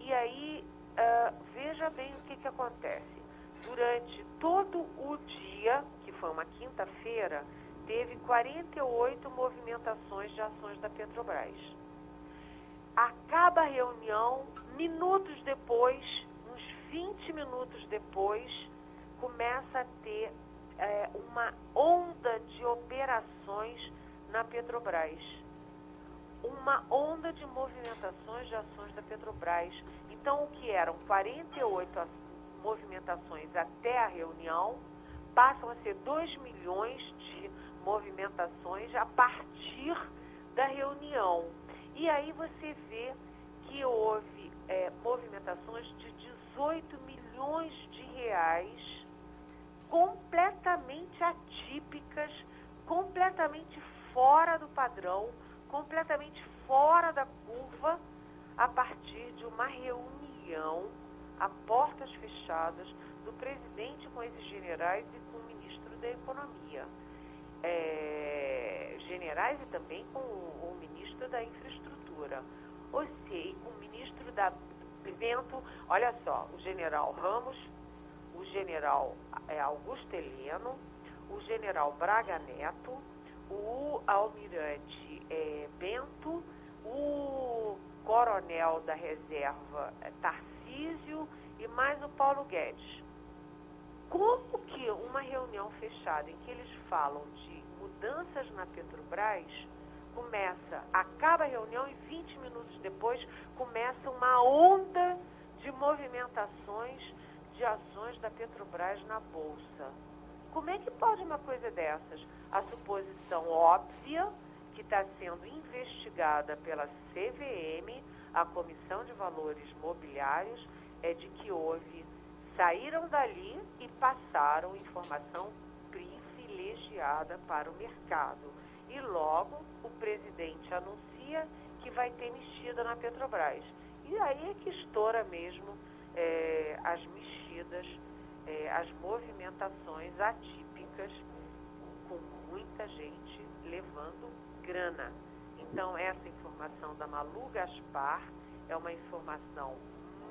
e aí uh, veja bem o que, que acontece. Durante todo o dia, que foi uma quinta-feira, teve 48 movimentações de ações da Petrobras. Acaba a reunião, minutos depois, uns 20 minutos depois, começa a ter é, uma onda de operações na Petrobras. Uma onda de movimentações de ações da Petrobras. Então, o que eram 48 movimentações até a reunião, passam a ser 2 milhões de movimentações a partir da reunião. E aí você vê que houve é, movimentações de 18 milhões de reais completamente atípicas, completamente fora do padrão, completamente fora da curva, a partir de uma reunião a portas fechadas do presidente com esses generais e com o ministro da Economia. É, generais e também com o, o, ministro da Infraestrutura. Ou seja, com o ministro da Bento, olha só, o general Ramos, o general é, Augusto Heleno, o general Braga Neto, o almirante é, Bento, o coronel da reserva é, Tarcísio e mais o Paulo Guedes. Como que uma reunião fechada em que eles falam de mudanças na Petrobras começa, acaba a reunião e 20 minutos depois começa uma onda de movimentações de ações da Petrobras na Bolsa. Como é que pode uma coisa dessas? A suposição óbvia que está sendo investigada pela CVM, a Comissão de Valores Mobiliários, é de que houve, saíram dali e passaram informação privilegiada para o mercado. E logo o presidente anuncia que vai ter mexida na Petrobras. E aí é que estoura mesmo é, as mexidas, é, as movimentações atípicas, com muita gente levando grana. Então, essa informação da Malu Gaspar é uma informação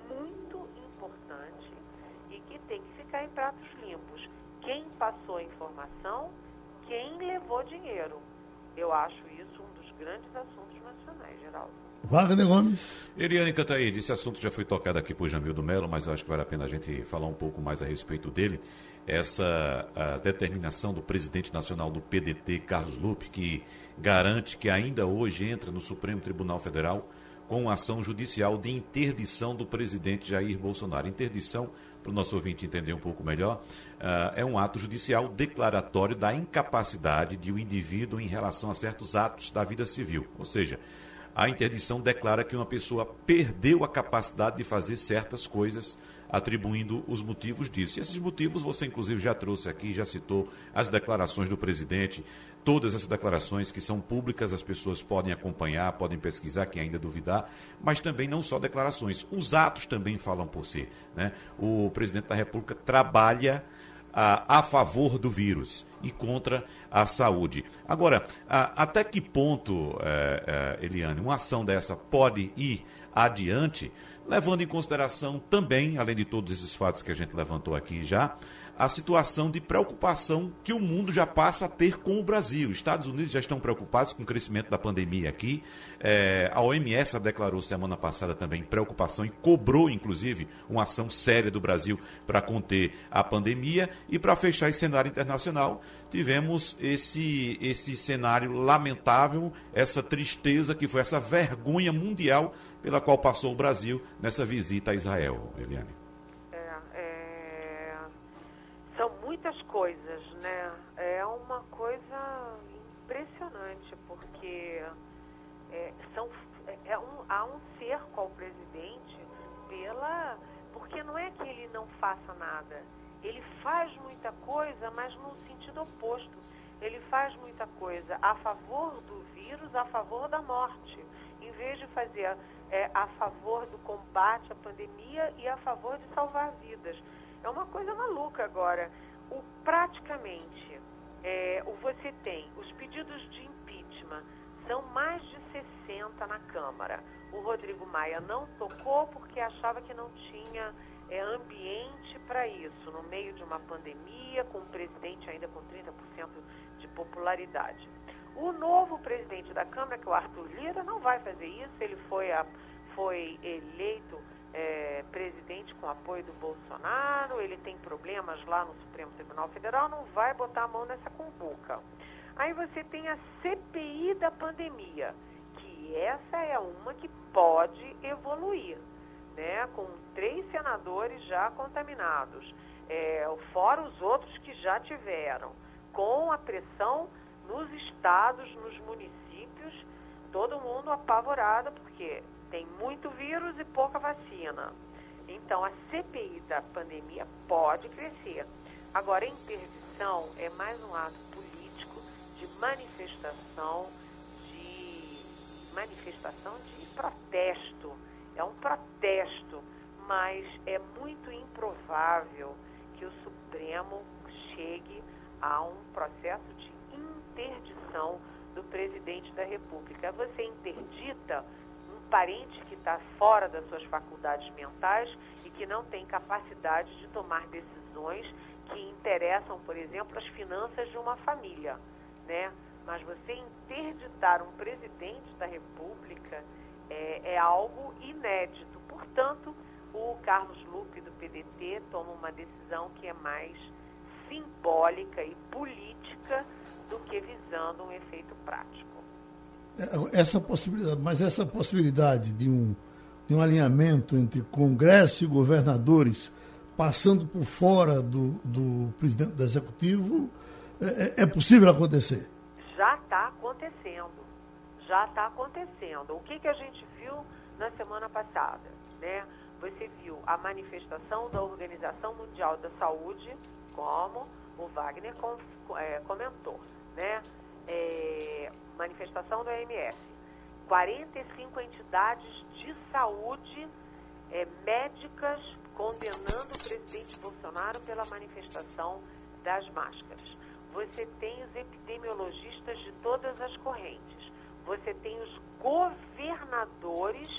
muito importante e que tem que ficar em pratos limpos. Quem passou a informação, quem levou dinheiro. Eu acho isso um dos grandes assuntos nacionais, Geraldo. Wagner Gomes. Eliane Cantaíde, esse assunto já foi tocado aqui por Jamil do Melo, mas eu acho que vale a pena a gente falar um pouco mais a respeito dele essa determinação do presidente nacional do PDT, Carlos Lupe, que garante que ainda hoje entra no Supremo Tribunal Federal com ação judicial de interdição do presidente Jair Bolsonaro. Interdição, para o nosso ouvinte entender um pouco melhor, uh, é um ato judicial declaratório da incapacidade de um indivíduo em relação a certos atos da vida civil. Ou seja, a interdição declara que uma pessoa perdeu a capacidade de fazer certas coisas, atribuindo os motivos disso. E esses motivos você, inclusive, já trouxe aqui, já citou as declarações do presidente, todas essas declarações que são públicas, as pessoas podem acompanhar, podem pesquisar, quem ainda duvidar, mas também não só declarações, os atos também falam por si. Né? O presidente da República trabalha a, a favor do vírus e contra a saúde. Agora, a, até que ponto, é, é, Eliane, uma ação dessa pode ir adiante, levando em consideração também, além de todos esses fatos que a gente levantou aqui já, a situação de preocupação que o mundo já passa a ter com o Brasil. Estados Unidos já estão preocupados com o crescimento da pandemia aqui. É, a OMS declarou semana passada também preocupação e cobrou, inclusive, uma ação séria do Brasil para conter a pandemia. E para fechar esse cenário internacional, tivemos esse, esse cenário lamentável, essa tristeza que foi essa vergonha mundial pela qual passou o Brasil nessa visita a Israel, Eliane. Ele não faça nada. Ele faz muita coisa, mas no sentido oposto. Ele faz muita coisa a favor do vírus, a favor da morte, em vez de fazer é, a favor do combate à pandemia e a favor de salvar vidas. É uma coisa maluca agora o, praticamente, é, o, você tem os pedidos de impeachment, são mais de 60 na Câmara. O Rodrigo Maia não tocou porque achava que não tinha é, ambiente para isso, no meio de uma pandemia, com o presidente ainda com 30% de popularidade. O novo presidente da Câmara, que é o Arthur Lira, não vai fazer isso, ele foi, a, foi eleito é, presidente com apoio do Bolsonaro, ele tem problemas lá no Supremo Tribunal Federal, não vai botar a mão nessa cumbuca. Aí você tem a CPI da pandemia, que essa é uma que pode evoluir, né? Com três senadores já contaminados, é, fora os outros que já tiveram, com a pressão nos estados, nos municípios, todo mundo apavorado, porque tem muito vírus e pouca vacina. Então, a CPI da pandemia pode crescer. Agora, a interdição é mais um ato político de manifestação, de manifestação de protesto. É um protesto, mas é muito improvável que o Supremo chegue a um processo de interdição do presidente da República. Você interdita parente que está fora das suas faculdades mentais e que não tem capacidade de tomar decisões que interessam, por exemplo, as finanças de uma família, né? Mas você interditar um presidente da República é, é algo inédito. Portanto, o Carlos Lupe do PDT toma uma decisão que é mais simbólica e política do que visando um efeito prático. É, essa possibilidade, mas essa possibilidade de um, de um alinhamento entre Congresso e governadores, passando por fora do, do presidente do Executivo, é, é, é possível acontecer? Já está acontecendo. Já está acontecendo. O que, que a gente viu na semana passada? Né? Você viu a manifestação da Organização Mundial da Saúde, como o Wagner com, é, comentou. Né? É, manifestação do OMS, 45 entidades de saúde é, médicas condenando o presidente Bolsonaro pela manifestação das máscaras. Você tem os epidemiologistas de todas as correntes. Você tem os governadores,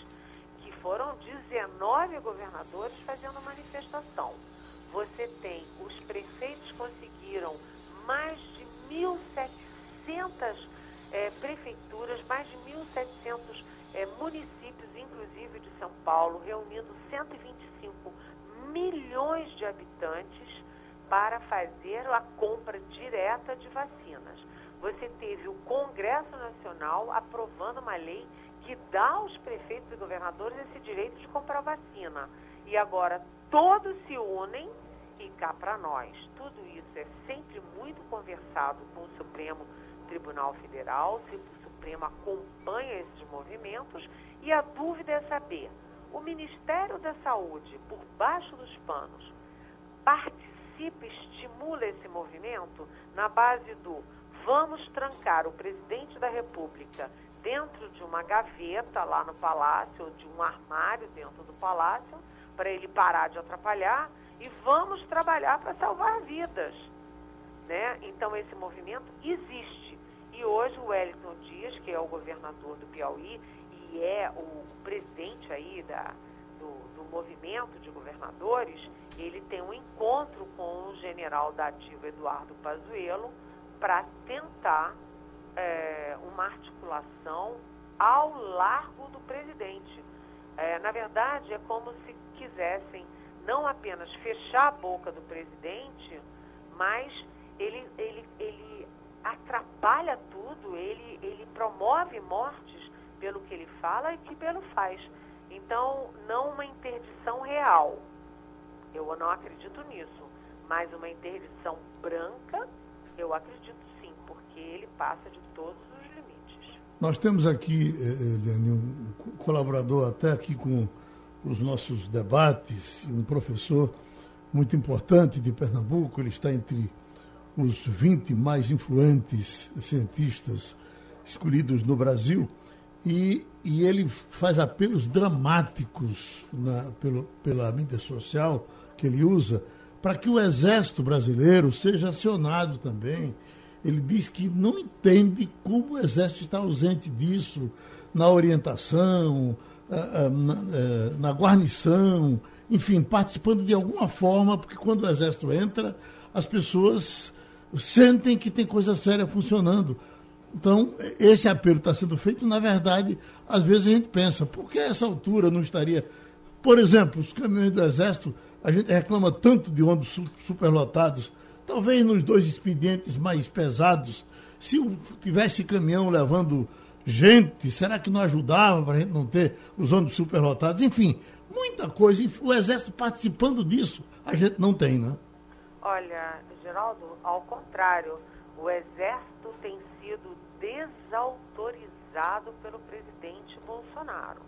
que foram 19 governadores fazendo manifestação. Você tem os prefeitos conseguiram mais de 1.700 é, prefeituras, mais de 1.700 é, municípios, inclusive de São Paulo, reunindo 125 milhões de habitantes para fazer a compra direta de vacinas. Você teve o Congresso Nacional aprovando uma lei que dá aos prefeitos e governadores esse direito de comprar vacina. E agora todos se unem e cá para nós. Tudo isso é sempre muito conversado com o Supremo Tribunal Federal, o Supremo acompanha esses movimentos e a dúvida é saber: o Ministério da Saúde, por baixo dos panos, participa, estimula esse movimento na base do vamos trancar o presidente da República dentro de uma gaveta lá no palácio, ou de um armário dentro do palácio, para ele parar de atrapalhar, e vamos trabalhar para salvar vidas. Né? Então, esse movimento existe. E hoje o Wellington Dias, que é o governador do Piauí e é o presidente aí da, do, do movimento de governadores, ele tem um encontro com o general da ativa Eduardo Pazuello para tentar é, uma articulação ao largo do presidente. É, na verdade, é como se quisessem não apenas fechar a boca do presidente, mas ele, ele, ele atrapalha tudo, ele, ele promove mortes pelo que ele fala e que pelo faz. Então, não uma interdição real. Eu não acredito nisso. Mas uma interdição branca, eu acredito ele passa de todos os limites. Nós temos aqui, Eliane, um colaborador até aqui com os nossos debates, um professor muito importante de Pernambuco, ele está entre os 20 mais influentes cientistas escolhidos no Brasil, e, e ele faz apelos dramáticos na, pelo, pela mídia social que ele usa para que o Exército Brasileiro seja acionado também. Ele diz que não entende como o Exército está ausente disso na orientação, na, na guarnição, enfim, participando de alguma forma, porque quando o Exército entra, as pessoas sentem que tem coisa séria funcionando. Então, esse apelo está sendo feito, na verdade, às vezes a gente pensa, por que essa altura não estaria. Por exemplo, os caminhões do Exército, a gente reclama tanto de ônibus superlotados, talvez nos dois expedientes mais pesados, se tivesse caminhão levando gente, será que não ajudava para a gente não ter os ônibus superlotados? Enfim, muita coisa. O Exército participando disso, a gente não tem, né? Olha, Geraldo, ao contrário, o Exército tem sido desautorizado pelo presidente Bolsonaro.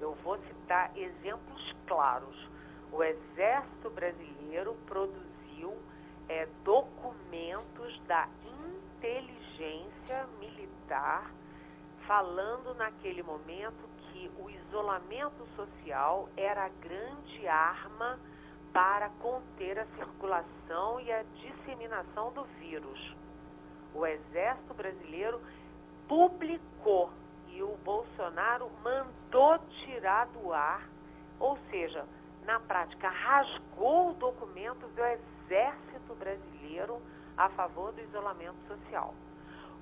Eu vou citar exemplos claros. O Exército Brasileiro produziu é, documentos da inteligência militar falando naquele momento que o isolamento social era a grande arma para conter a circulação e a disseminação do vírus. O Exército Brasileiro publicou e o Bolsonaro mandou tirar do ar, ou seja, na prática, rasgou o documento do Exército Brasileiro a favor do isolamento social.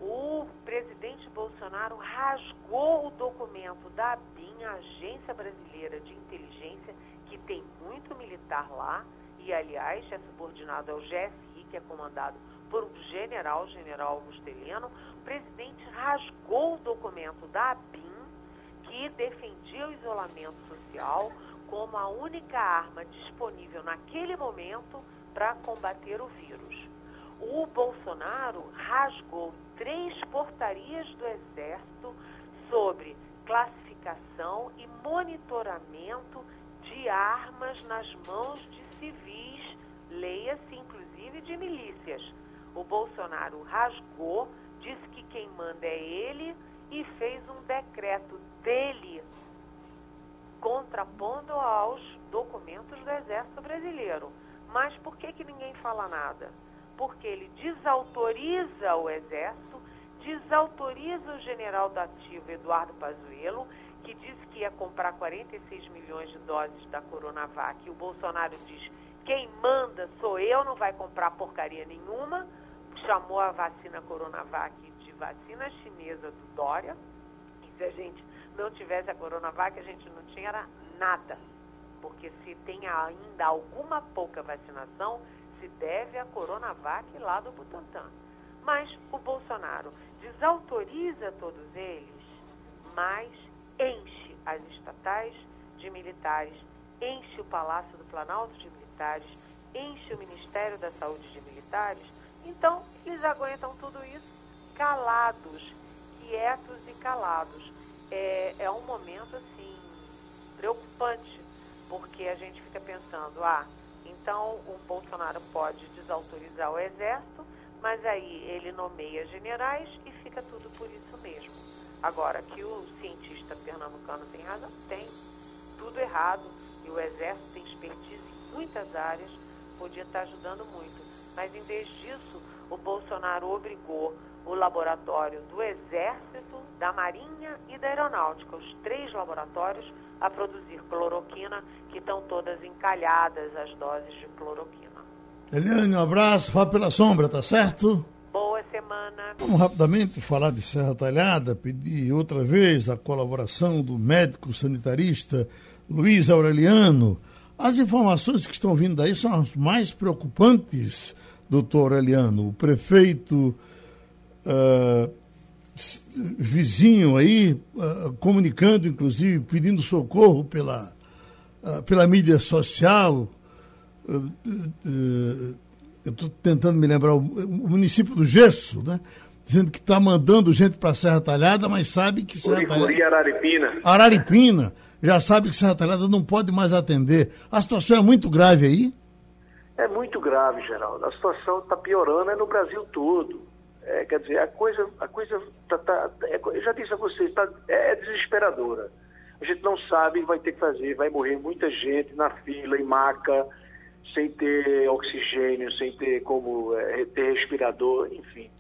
O presidente Bolsonaro rasgou o documento da ABIN, Agência Brasileira de Inteligência, que tem muito militar lá, e aliás é subordinado ao GSI, que é comandado por um general, general Augusto Heleno, o presidente rasgou o documento da ABIN, que defendia o isolamento social como a única arma disponível naquele momento para combater o vírus. O Bolsonaro rasgou três portarias do Exército sobre classificação e monitoramento de armas nas mãos de civis, leia-se inclusive de milícias. O Bolsonaro rasgou, disse que quem manda é ele e fez um decreto dele contrapondo aos documentos do Exército Brasileiro. Mas por que, que ninguém fala nada? Porque ele desautoriza o Exército, desautoriza o general da ativa Eduardo Pazuello, que disse que ia comprar 46 milhões de doses da Coronavac. E o Bolsonaro diz: quem manda sou eu, não vai comprar porcaria nenhuma. Chamou a vacina Coronavac de vacina chinesa do Dória. E se a gente não tivesse a Coronavac, a gente não tinha nada. Porque se tem ainda alguma pouca vacinação, se deve à Coronavac lá do Butantan. Mas o Bolsonaro desautoriza todos eles, mas enche as estatais de militares, enche o Palácio do Planalto de militares, enche o Ministério da Saúde de militares. Então, eles aguentam tudo isso calados quietos e calados. É, é um momento, assim, preocupante, porque a gente fica pensando, ah, então o Bolsonaro pode desautorizar o Exército, mas aí ele nomeia generais e fica tudo por isso mesmo. Agora, que o cientista pernambucano tem razão, tem tudo errado, e o Exército tem expertise em muitas áreas, podia estar ajudando muito. Mas em vez disso, o Bolsonaro obrigou o laboratório do Exército, da Marinha e da Aeronáutica, os três laboratórios, a produzir cloroquina, que estão todas encalhadas as doses de cloroquina. Eliane, um abraço, vá pela sombra, tá certo? Boa semana. Vamos rapidamente falar de Serra Talhada, pedir outra vez a colaboração do médico sanitarista Luiz Aureliano. As informações que estão vindo daí são as mais preocupantes, doutor Aureliano. O prefeito uh, vizinho aí, uh, comunicando, inclusive, pedindo socorro pela, uh, pela mídia social. eu estou tentando me lembrar, o, o, município do Gesso, né? Dizendo que está mandando gente para Serra Talhada, mas sabe que Serra Talhada. Araripina. Araripina. Já sabe que Serra Talhada não pode mais atender. A situação é muito grave aí? É muito grave, Geraldo. A situação está piorando é no Brasil todo. É, quer dizer, a coisa, a coisa tá, tá, é, eu já disse a vocês, tá, é, é desesperadora. A gente não sabe, vai ter que fazer, vai morrer muita gente na fila, em maca, sem ter oxigênio, sem ter como é, ter respirador, enfim.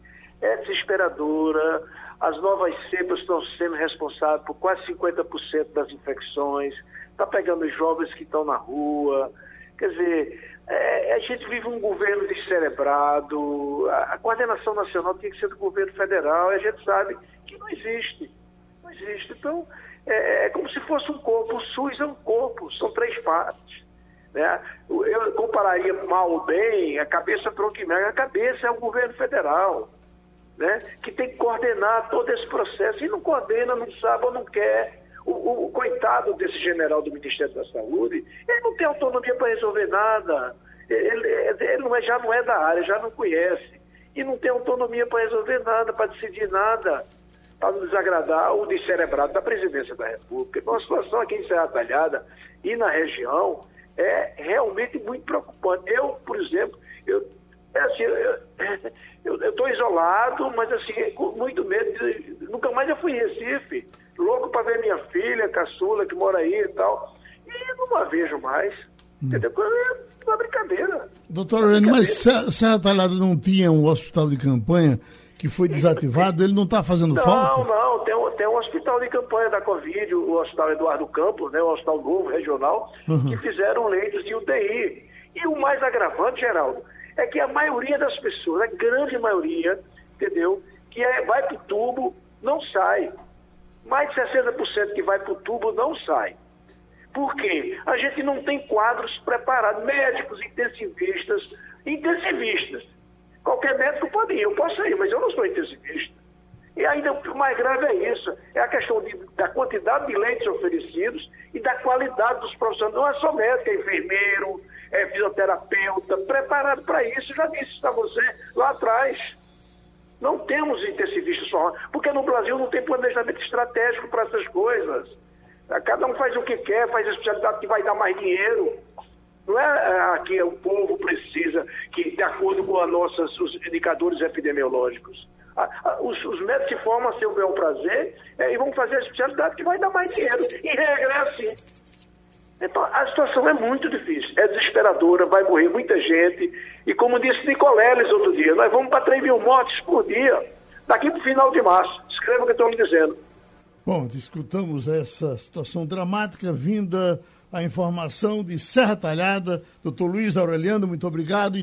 É desesperadora. As novas cepas estão sendo responsáveis por quase 50% das infecções. Está pegando os jovens que estão na rua. Quer dizer, é, a gente vive um governo descerebrado. A, a coordenação nacional tem que ser do governo federal. E a gente sabe que não existe. Não existe. Então, é, é como se fosse um corpo. O SUS é um corpo, são três partes. Né? Eu compararia mal ou bem, a cabeça tronco e A cabeça é o governo federal né, que tem que coordenar todo esse processo. E não coordena, não sabe ou não quer. O, o, o coitado desse general do Ministério da Saúde, ele não tem autonomia para resolver nada. Ele, ele não é, já não é da área, já não conhece. E não tem autonomia para resolver nada, para decidir nada, para não desagradar o descerebrado da presidência da República. Então a situação aqui em Serra Talhada e na região é realmente muito preocupante. Eu, por exemplo, eu, é assim, eu estou isolado, mas assim, com muito medo. De, nunca mais eu fui em Recife, filha, caçula, que mora aí e tal. E não a vejo mais. Hum. Entendeu? É uma brincadeira. Doutor Lorena, mas Serra Talhada não tinha um hospital de campanha que foi desativado? Ele não está fazendo não, falta? Não, não. Tem, tem um hospital de campanha da Covid, o Hospital Eduardo Campos, né, o Hospital Novo Regional, uhum. que fizeram leitos de UTI. E o mais agravante, Geraldo, é que a maioria das pessoas, a grande maioria, entendeu? Que é, vai para o tubo, não sai. Mais de 60% que vai para o tubo não sai. Por quê? A gente não tem quadros preparados, médicos, intensivistas, intensivistas. Qualquer médico pode ir, eu posso ir, mas eu não sou intensivista. E ainda o mais grave é isso, é a questão de, da quantidade de leitos oferecidos e da qualidade dos profissionais. Não é só médico, é enfermeiro, é fisioterapeuta, preparado para isso. Já disse isso a você lá atrás. Não temos intensivistas só, porque no Brasil não tem planejamento estratégico para essas coisas. Cada um faz o que quer, faz a especialidade que vai dar mais dinheiro. Não é, é aqui o povo precisa que, de acordo com as nossas, os indicadores epidemiológicos, os, os médicos se formam a seu bel prazer é, e vão fazer a especialidade que vai dar mais dinheiro. E regra é assim. Então, a situação é muito difícil, é desesperadora, vai morrer muita gente. E como disse Nicoleles outro dia, nós vamos para 3 mil mortes por dia, daqui para o final de março. Escreva o que estou lhe dizendo. Bom, discutamos essa situação dramática vinda a informação de Serra Talhada. Doutor Luiz Aureliano, muito obrigado.